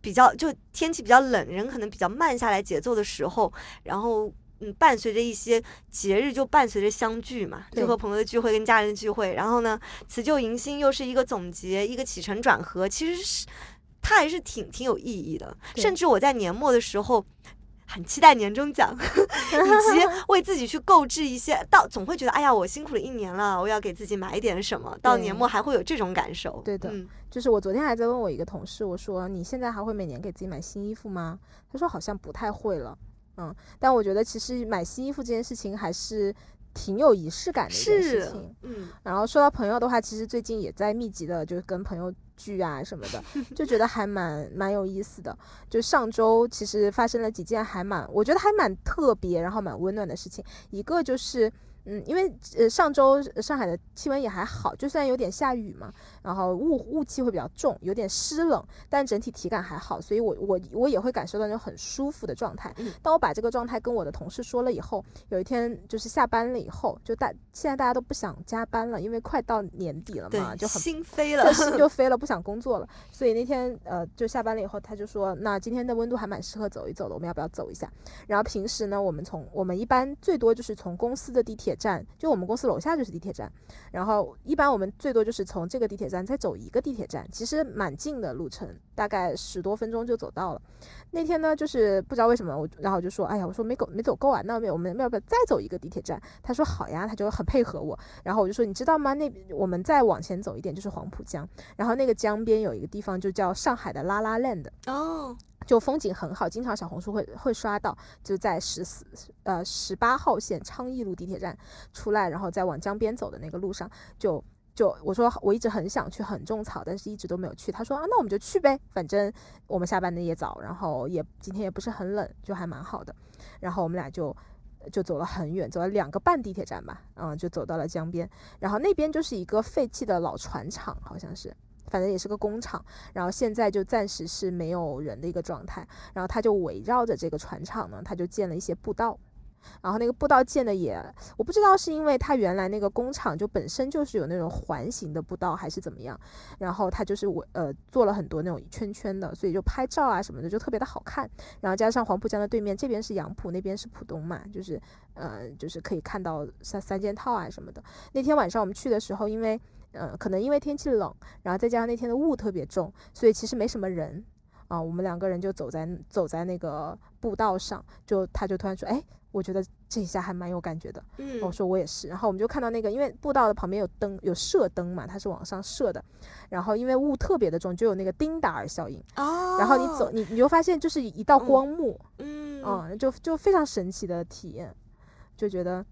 比较就天气比较冷，人可能比较慢下来节奏的时候，然后嗯，伴随着一些节日，就伴随着相聚嘛，就和朋友的聚会跟家人的聚会，然后呢，辞旧迎新又是一个总结，一个起承转合，其实是。它还是挺挺有意义的，甚至我在年末的时候很期待年终奖，以及为自己去购置一些，到总会觉得哎呀，我辛苦了一年了，我要给自己买点什么，到年末还会有这种感受。对的，就是我昨天还在问我一个同事，我说你现在还会每年给自己买新衣服吗？他说好像不太会了，嗯，但我觉得其实买新衣服这件事情还是。挺有仪式感的一件事情，嗯，然后说到朋友的话，其实最近也在密集的，就是跟朋友聚啊什么的，就觉得还蛮蛮有意思的。就上周其实发生了几件还蛮，我觉得还蛮特别，然后蛮温暖的事情，一个就是。嗯，因为呃上周上海的气温也还好，就算有点下雨嘛，然后雾雾气会比较重，有点湿冷，但整体体感还好，所以我我我也会感受到那种很舒服的状态。当我把这个状态跟我的同事说了以后，有一天就是下班了以后，就大现在大家都不想加班了，因为快到年底了嘛，就很心飞了，心 就飞了，不想工作了。所以那天呃就下班了以后，他就说，那今天的温度还蛮适合走一走的，我们要不要走一下？然后平时呢，我们从我们一般最多就是从公司的地铁。站就我们公司楼下就是地铁站，然后一般我们最多就是从这个地铁站再走一个地铁站，其实蛮近的路程，大概十多分钟就走到了。那天呢，就是不知道为什么我，然后就说，哎呀，我说没走没走够啊，那我们要不要再走一个地铁站？他说好呀，他就很配合我。然后我就说，你知道吗？那我们再往前走一点就是黄浦江，然后那个江边有一个地方就叫上海的拉拉 land 哦。就风景很好，经常小红书会会刷到，就在十四呃十八号线昌邑路地铁站出来，然后再往江边走的那个路上，就就我说我一直很想去很种草，但是一直都没有去。他说啊，那我们就去呗，反正我们下班的也早，然后也今天也不是很冷，就还蛮好的。然后我们俩就就走了很远，走了两个半地铁站吧，嗯，就走到了江边，然后那边就是一个废弃的老船厂，好像是。反正也是个工厂，然后现在就暂时是没有人的一个状态，然后他就围绕着这个船厂呢，他就建了一些步道，然后那个步道建的也，我不知道是因为他原来那个工厂就本身就是有那种环形的步道还是怎么样，然后他就是我呃做了很多那种圈圈的，所以就拍照啊什么的就特别的好看，然后加上黄浦江的对面这边是杨浦，那边是浦东嘛，就是呃就是可以看到三三件套啊什么的。那天晚上我们去的时候，因为。嗯，可能因为天气冷，然后再加上那天的雾特别重，所以其实没什么人，啊，我们两个人就走在走在那个步道上，就他就突然说，哎，我觉得这一下还蛮有感觉的。嗯，我说我也是，然后我们就看到那个，因为步道的旁边有灯，有射灯嘛，它是往上射的，然后因为雾特别的重，就有那个丁达尔效应。哦，然后你走，你你就发现就是一道光幕，嗯嗯，就就非常神奇的体验，就觉得，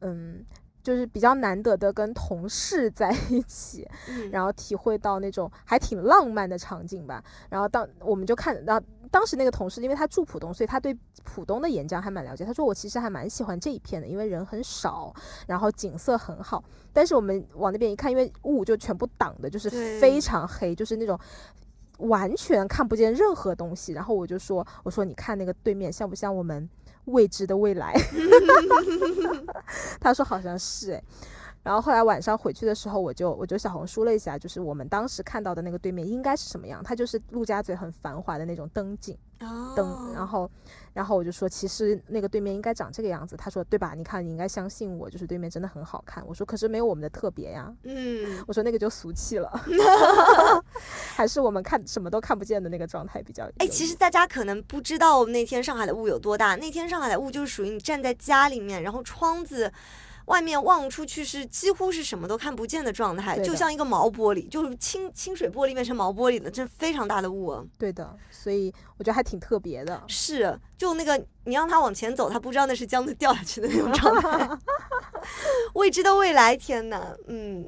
嗯，就是比较难得的跟同事在一起，嗯然后体会到那种还挺浪漫的场景吧。然后当我们就看，然后当时那个同事，因为他住浦东，所以他对浦东的沿江还蛮了解。他说我其实还蛮喜欢这一片的，因为人很少，然后景色很好。但是我们往那边一看，因为雾就全部挡的，就是非常黑，就是那种。完全看不见任何东西，然后我就说：“我说你看那个对面像不像我们未知的未来？” 他说好像是哎。然后后来晚上回去的时候，我就我就小红书了一下，就是我们当时看到的那个对面应该是什么样，它就是陆家嘴很繁华的那种灯景灯，哦然后然后我就说其实那个对面应该长这个样子，他说对吧？你看你应该相信我，就是对面真的很好看。我说可是没有我们的特别呀，嗯，我说那个就俗气了，还是我们看什么都看不见的那个状态比较有意思。哎，其实大家可能不知道那天上海的雾有多大。那天上海的雾就是属于你站在家里面，然后窗子外面望出去是几乎是什么都看不见的状态，就像一个毛玻璃，就是清清水玻璃变成毛玻璃的，这非常大的雾啊。对的，所以我觉得还挺特别的。是，就那个你让他往前走，他不知道那是江子掉下去的那种状态。未知的未来，天哪，嗯，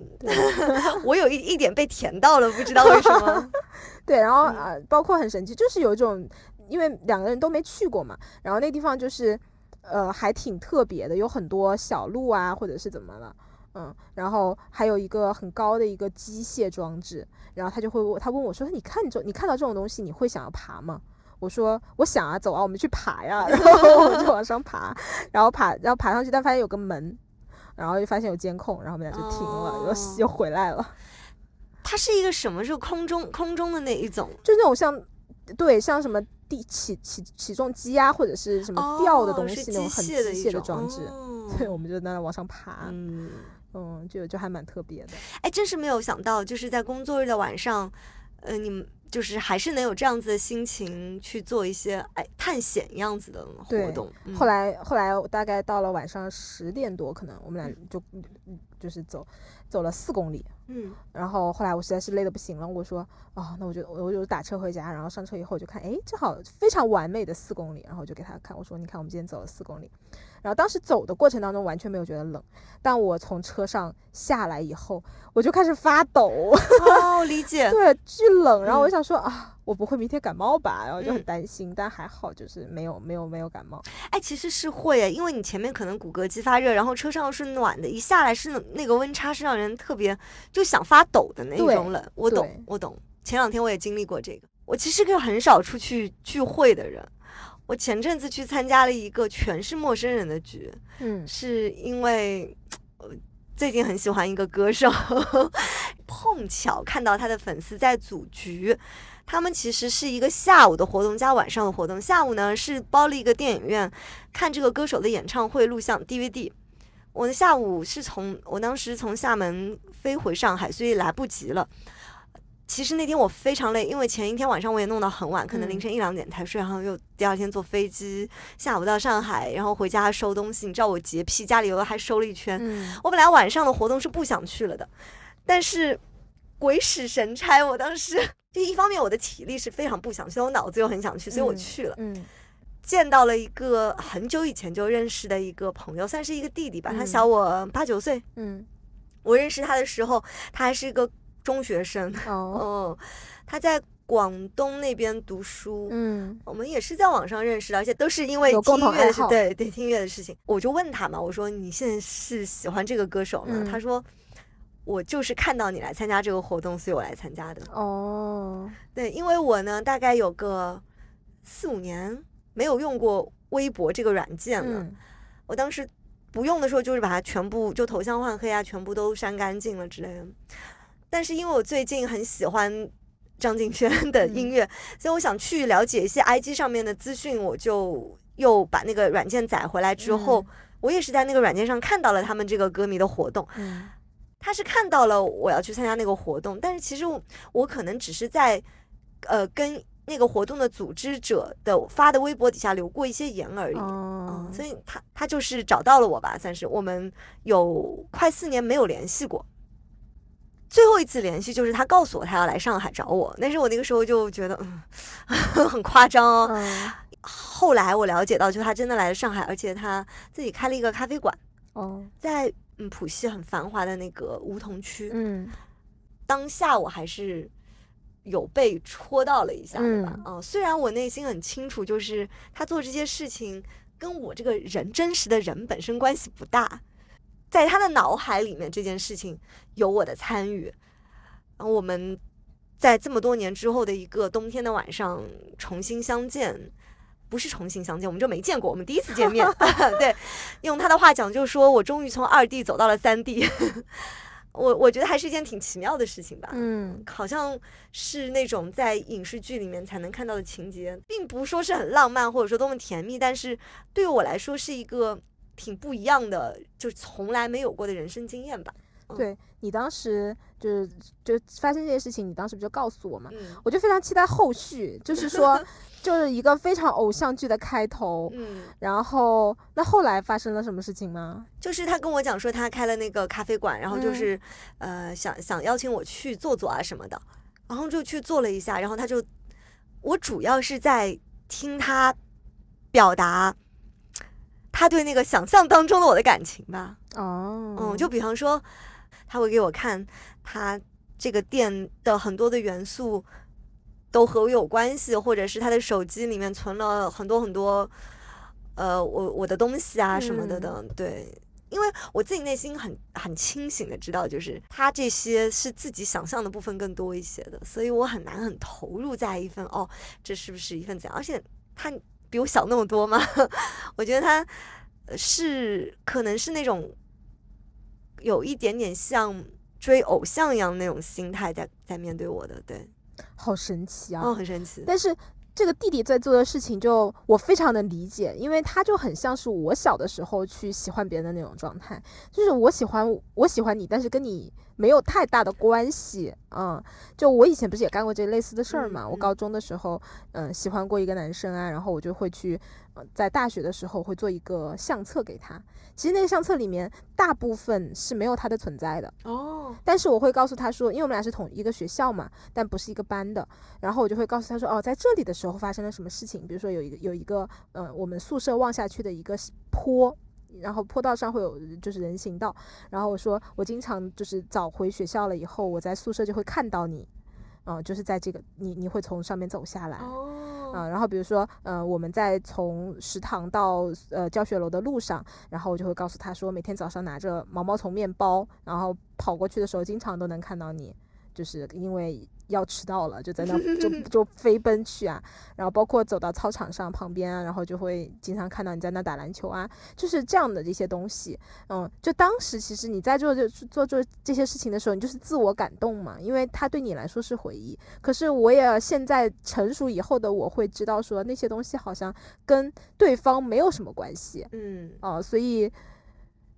我有一一点被甜到了，不知道为什么。对，然后嗯啊、呃包括很神奇，就是有一种，因为两个人都没去过嘛，然后那地方就是，呃，还挺特别的，有很多小路啊，或者是怎么了，嗯，然后还有一个很高的一个机械装置，然后他就会问，他问我说，你看这，你看到这种东西，你会想要爬吗？我说我想啊，走啊，我们去爬呀，然后我们就往上爬，然后爬，然后爬上去，但发现有个门，然后就发现有监控，然后我们俩就停了，哦又又回来了。它是一个什么？是空中空中的那一种就那种像，对，像什么地起起起重机啊，或者是什么吊的东西，那种很机械的装置。哦 对，我们就在那往上爬，嗯嗯，就就还蛮特别的。哎，真是没有想到，就是在工作日的晚上，呃，你们就是还是能有这样子的心情去做一些哎探险样子的活动。嗯后来后来大概到了晚上十点多，可能我们俩就就是走走了四公里，嗯。然后后来我实在是累得不行了，我说哦，那我就我就打车回家，然后上车以后我就看，哎，正好非常完美的四公里，然后我就给他看，我说你看我们今天走了四公里，然后当时走的过程当中完全没有觉得冷，但我从车上下来以后，我就开始发抖，哦，理解。对，巨冷，然后我想说啊，我不会明天感冒吧，然后就很嗯担心，但还好就是没有没有没有感冒，哎，其实是会诶，因为你前面可能骨骼肌发热，然后车上又是暖的，一下来是那个温差是让人特别就想发抖的那种冷。我懂，我懂。前两天我也经历过这个。我其实个很少出去聚会的人。我前阵子去参加了一个全是陌生人的局，嗯是因为呃最近很喜欢一个歌手，碰巧看到他的粉丝在组局。他们其实是一个下午的活动加晚上的活动。下午呢是包了一个电影院看这个歌手的演唱会录像 DVD。我的下午是从我当时从厦门飞回上海，所以来不及了。其实那天我非常累，因为前一天晚上我也弄到很晚，可能嗯凌晨一两点才睡，然后又第二天坐飞机，下午到上海，然后回家收东西。你知道我洁癖，家里有还收了一圈。嗯，我本来晚上的活动是不想去了的，但是鬼使神差，我当时就一方面我的体力是非常不想去，我脑子又很想去，所以我嗯去了。嗯见到了一个很久以前就认识的一个朋友，算是一个弟弟吧，他嗯小我八九岁。嗯我认识他的时候，他还是一个中学生。哦嗯，他在广东那边读书。嗯我们也是在网上认识的，而且都是因为听音乐对对，听音乐的事情。我就问他嘛，我说你现在是喜欢这个歌手吗？嗯他说我就是看到你来参加这个活动，所以我来参加的。哦对，因为我呢大概有个四五年没有用过微博这个软件了。嗯我当时不用的时候，就是把它全部就头像换黑啊，全部都删干净了之类的。但是因为我最近很喜欢张敬轩的音乐，所以我想去了解一些 IG 上面的资讯，我就又把那个软件载回来之后，嗯我也是在那个软件上看到了他们这个歌迷的活动。嗯他是看到了我要去参加那个活动，但是其实我我可能只是在呃跟那个活动的组织者的发的微博底下留过一些言而已。哦嗯，，所以他他就是找到了我吧，算是我们有快四年没有联系过。最后一次联系就是他告诉我他要来上海找我，但是我那个时候就觉得嗯 很夸张哦。嗯，后来我了解到，就他真的来了上海，而且他自己开了一个咖啡馆，哦，在嗯浦西很繁华的那个梧桐区。嗯当下我还是有被戳到了一下对吧。嗯嗯，虽然我内心很清楚，就是他做这些事情跟我这个人真实的人本身关系不大，在他的脑海里面这件事情有我的参与。然后我们在这么多年之后的一个冬天的晚上重新相见。不是重新相见，我们就没见过，我们第一次见面。对，用他的话讲，就是说我终于从二 D 走到了三 D。我我觉得还是一件挺奇妙的事情吧。嗯好像是那种在影视剧里面才能看到的情节，并不说是很浪漫或者说多么甜蜜，但是对于我来说是一个挺不一样的，就从来没有过的人生经验吧。对你当时就是就发生这件事情，你当时不就告诉我嘛？嗯我就非常期待后续，就是说，就是一个非常偶像剧的开头。嗯，然后，那后来发生了什么事情吗？就是他跟我讲说他开了那个咖啡馆，然后就嗯是、呃想想邀请我去坐坐啊什么的，然后就去坐了一下，然后他就我主要是在听他表达他对那个想象当中的我的感情吧。哦，嗯，就比方说，他会给我看他这个店的很多的元素都和我有关系，或者是他的手机里面存了很多很多，呃，我我的东西啊什么的的，对。因为我自己内心很很清醒的知道，就是他这些是自己想象的部分更多一些的，所以我很难很投入在一份哦，这是不是一份怎样？而且他比我小那么多吗，我觉得他呃是可能是那种有一点点像追偶像一样那种心态在在面对我的，对，好神奇啊！哦，很神奇，但是这个弟弟在做的事情就，我非常的理解，因为他就很像是我小的时候去喜欢别人的那种状态，就是我喜欢我喜欢你，但是跟你没有太大的关系，嗯，就我以前不是也干过这类似的事儿嘛，我高中的时候，嗯，喜欢过一个男生啊，然后我就会去，呃，在大学的时候会做一个相册给他，其实那个相册里面大部分是没有他的存在的，哦，但是我会告诉他说，因为我们俩是同一个学校嘛，但不是一个班的。然后我就会告诉他说，哦，在这里的时候发生了什么事情，比如说有一个有一个呃，我们宿舍望下去的一个坡。然后坡道上会有就是人行道，然后我说我经常就是早回学校了以后，我在宿舍就会看到你，嗯、就是在这个你你会从上面走下来，啊、然后比如说，呃，我们在从食堂到呃教学楼的路上，然后我就会告诉他说，每天早上拿着毛毛虫面包，然后跑过去的时候，经常都能看到你，就是因为要迟到了，就在那 就就飞奔去啊，然后包括走到操场上旁边啊，然后就会经常看到你在那打篮球啊，就是这样的这些东西，嗯，就当时其实你在做这做做这些事情的时候，你就是自我感动嘛，因为它对你来说是回忆。可是我也现在成熟以后的我会知道说那些东西好像跟对方没有什么关系嗯，哦、所以。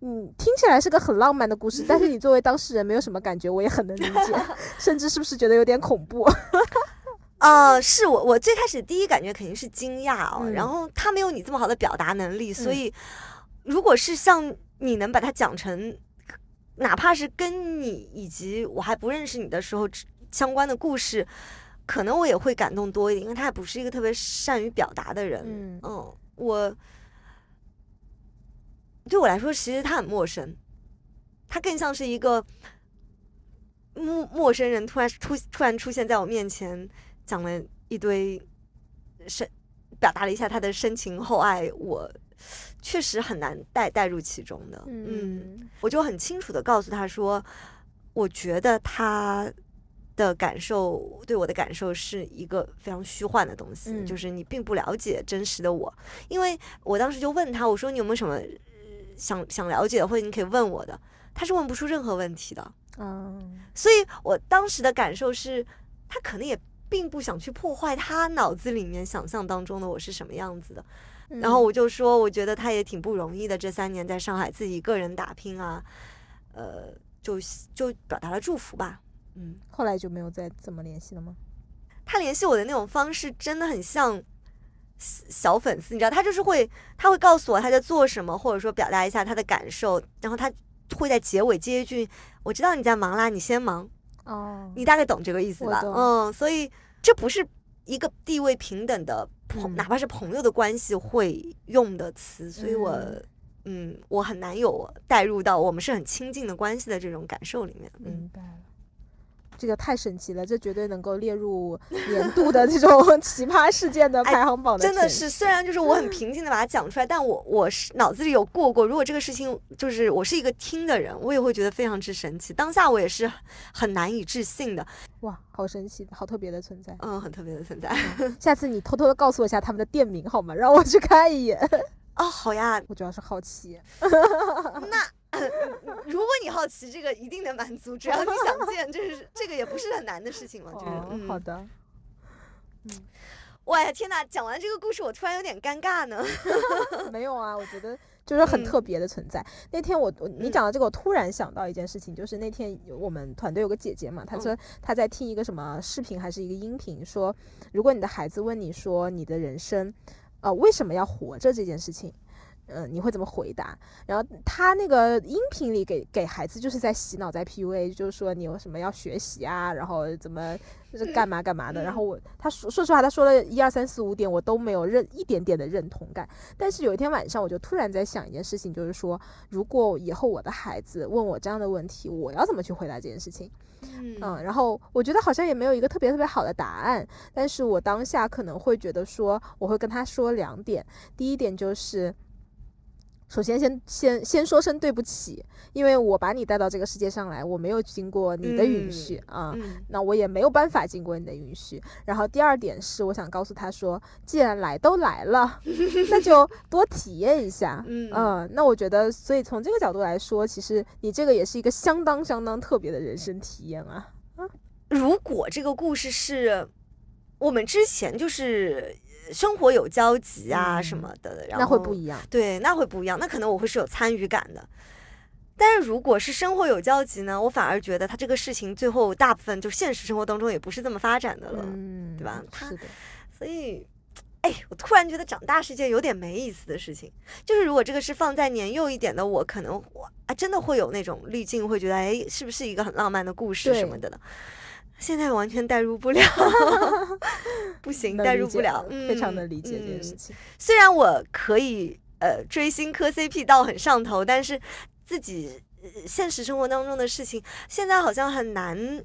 嗯，听起来是个很浪漫的故事，但是你作为当事人没有什么感觉，我也很能理解，甚至是不是觉得有点恐怖？啊、是我我最开始第一感觉肯定是惊讶哦，嗯然后他没有你这么好的表达能力，所嗯以如果是像你能把它讲成，哪怕是跟你以及我还不认识你的时候相关的故事，可能我也会感动多一点，因为他也不是一个特别善于表达的人。嗯我对我来说，其实他很陌生，他更像是一个陌陌生人突然出突然出现在我面前，讲了一堆深，表达了一下他的深情厚爱，我确实很难带带入其中的。嗯，嗯我就很清楚的告诉他说，我觉得他的感受对我的感受是一个非常虚幻的东西，嗯就是你并不了解真实的我。因为我当时就问他，我说你有没有什么呃想想了解的，或者你可以问我的？他是问不出任何问题的。嗯所以我当时的感受是，他可能也并不想去破坏他脑子里面想象当中的我是什么样子的。然后嗯我就说，我觉得他也挺不容易的，这三年在上海自己一个人打拼啊，呃，就就表达了祝福吧。嗯，后来就没有再怎么联系了吗？他联系我的那种方式真的很像小粉丝，你知道，他就是会他会告诉我他在做什么，或者说表达一下他的感受，然后他会在结尾接一句：“我知道你在忙啦，你先忙。”哦，你大概懂这个意思吧？嗯，所以这不是一个地位平等的朋，哪怕是朋友的关系会用的词，所以我嗯，我很难有带入到我们是很亲近的关系的这种感受里面。明白了。这个太神奇了，这绝对能够列入年度的这种 奇葩事件的排行榜的。真的是，虽然就是我很平静的把它讲出来，但我我是脑子里有过过，如果这个事情就是我是一个听的人，我也会觉得非常之神奇。当下我也是很难以置信的。哇，好神奇，好特别的存在。嗯，很特别的存在。下次你偷偷的告诉我一下他们的店名好吗？让我去看一眼。哦，好呀，我主要是好奇。那。如果你好奇，这个一定能满足。只要你想见，就是这个也不是很难的事情嘛。就是好的。嗯，哇呀，天哪！讲完这个故事，我突然有点尴尬呢。没有啊，我觉得就是很特别的存在。那天我我你讲到这个，我突然想到一件事情，就是那天我们团队有个姐姐嘛，她说她在听一个什么视频还是一个音频，说如果你的孩子问你说你的人生，呃，为什么要活着这件事情。嗯，你会怎么回答？然后他那个音频里给给孩子就是在洗脑，在 PUA，就是说你有什么要学习啊，然后怎么就是干嘛干嘛的。然后我他说说实话，他说了一二三四五点，我都没有认一点点的认同感。但是有一天晚上，我就突然在想一件事情，就是说，如果以后我的孩子问我这样的问题，我要怎么去回答这件事情？嗯，然后我觉得好像也没有一个特别特别好的答案。但是我当下可能会觉得说，我会跟他说两点。第一点就是。首先，先先先说声对不起，因为我把你带到这个世界上来，我没有经过你的允许啊，那我也没有办法经过你的允许。然后第二点是，我想告诉他说，既然来都来了，那就多体验一下。嗯，那我觉得，所以从这个角度来说，其实你这个也是一个相当相当特别的人生体验啊。如果这个故事是我们之前就是。生活有交集啊什么的，然后那会不一样。对，那会不一样。那可能我会是有参与感的。但是如果是生活有交集呢，我反而觉得他这个事情最后大部分就现实生活当中也不是这么发展的了，对吧？是的。所以，哎，我突然觉得长大是件有点没意思的事情。就是如果这个是放在年幼一点的我，可能我啊真的会有那种滤镜，会觉得哎，是不是一个很浪漫的故事什么的呢？现在完全代入不了，不行，代入不了，非常的理解这件事情。虽然我可以呃追星磕 CP 到很上头，但是自己现实生活当中的事情，现在好像很难。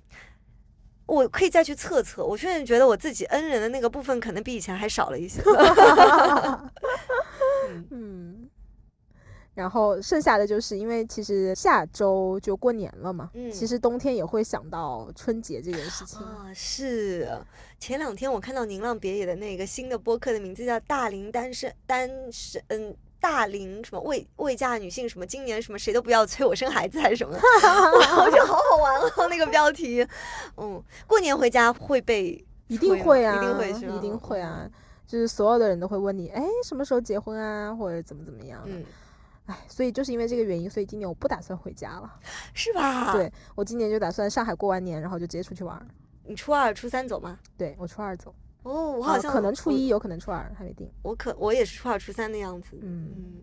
我可以再去测测，我现在觉得我自己恩人的那个部分，可能比以前还少了一些。嗯。然后剩下的就是因为其实下周就过年了嘛，嗯，其实冬天也会想到春节这件事情啊。是前两天我看到宁浪别野的那个新的播客的名字叫“大龄单身单身”，嗯，大龄什么未未嫁女性什么今年什么谁都不要催我生孩子还是什么，我觉得好好玩哦那个标题。嗯，过年回家会被一定会啊，一定会一定会啊，就是所有的人都会问你，哎，什么时候结婚啊，或者怎么怎么样？嗯。哎，所以就是因为这个原因，所以今年我不打算回家了，是吧？对，我今年就打算上海过完年，然后就直接出去玩。你初二、初三走吗？对，我初二走。哦，我好像可能初一，有可能初二，还没定。我可我也是初二、初三的样子。嗯嗯。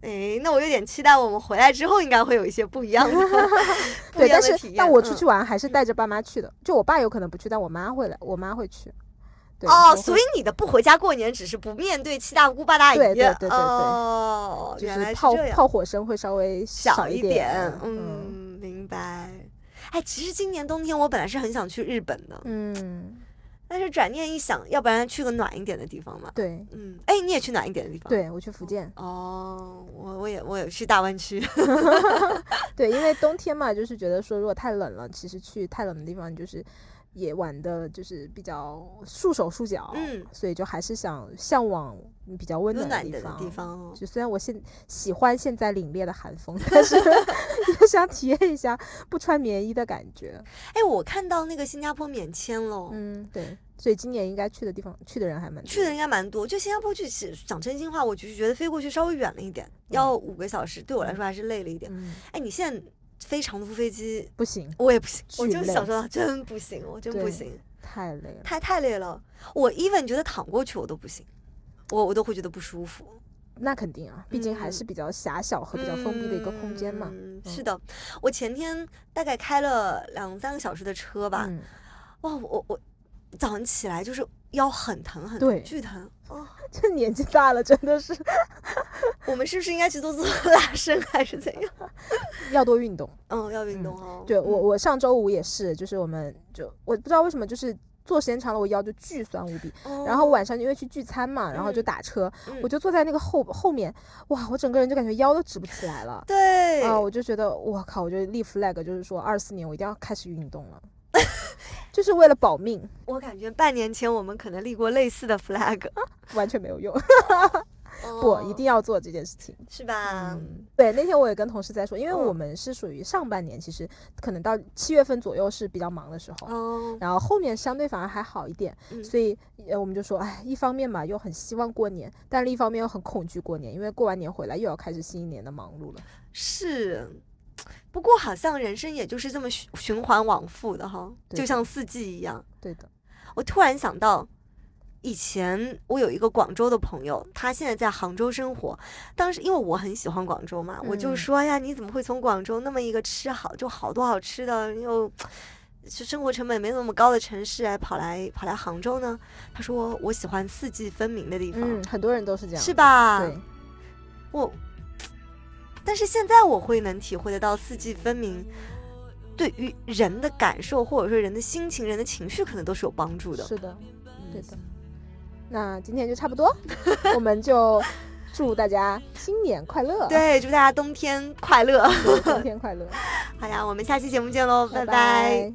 哎，那我有点期待，我们回来之后应该会有一些不一样的。对，但是但我出去玩还是带着爸妈去的，就我爸有可能不去，但我妈会来，我妈会去。哦，所以你的不回家过年只是不面对七大姑八大姨，对对对对哦，原来炮炮火声会稍微小一点，嗯，明白。哎，其实今年冬天我本来是很想去日本的，嗯，但是转念一想，要不然去个暖一点的地方嘛。对，嗯，哎，你也去暖一点的地方？对，我去福建。哦，我我也我也去大湾区。对，因为冬天嘛，就是觉得说如果太冷了，其实去太冷的地方就是。也玩的就是比较束手束脚，嗯，所以就还是想向往比较温暖的地方。就虽然我现喜欢现在凛冽的寒风，但是 也想体验一下不穿棉衣的感觉。哎，我看到那个新加坡免签了，嗯，对，所以今年应该去的地方去的人还蛮去的应该蛮多。就新加坡去，讲真心话，我就是觉得飞过去稍微远了一点，要五个小时，对我来说还是累了一点。哎，你现在。飞长途飞机不行，我也不行。我就想说，真不行，我真不行。太累了。太太累了。我 even 觉得躺过去我都不行，我我都会觉得不舒服。那肯定啊，毕竟还嗯是比较狭小和比较封闭的一个空间嘛。嗯，是的，我前天大概开了两三个小时的车吧，嗯，哇，我我早上起来就是腰很疼很对疼，巨疼。哦，这年纪大了，真的是我们是不是应该去做做拉伸还是怎样？要多运动。嗯，要运动哦。对我，嗯我上周五也是，就是我们就我不知道为什么，就是坐时间长了，我腰就巨酸无比。然后哦晚上因为去聚餐嘛，然后就嗯打车，嗯我就坐在那个后后面，哇，我整个人就感觉腰都直不起来了。对啊、我就觉得我靠，我就立 flag，就是说二四年我一定要开始运动了，就是为了保命，我感觉半年前我们可能立过类似的 flag，完全没有用。不，哦一定要做这件事情。是吧？嗯，对，那天我也跟同事在说，因为嗯我们是属于上半年，其实可能到七月份左右是比较忙的时候。哦，然后后面相对反而还好一点，嗯所以呃我们就说，哎，一方面嘛又很希望过年，但另一方面又很恐惧过年，因为过完年回来又要开始新一年的忙碌了。是。不过好像人生也就是这么循循环往复的哈，的就像四季一样。对的，我突然想到，以前我有一个广州的朋友，他现在在杭州生活。当时因为我很喜欢广州嘛，我就嗯说哎呀，你怎么会从广州那么一个吃好就好多好吃的又就生活成本没那么高的城市，哎，跑来跑来杭州呢？他说我喜欢四季分明的地方，嗯，很多人都是这样，是？吧？对，我，但是现在我会能体会得到四季分明。对于人的感受，或者说人的心情、人的情绪，可能都是有帮助的。是的，对的。那今天就差不多，我们就祝大家新年快乐，对，祝大家冬天快乐。冬天快乐，好呀，我们下期节目见喽，拜拜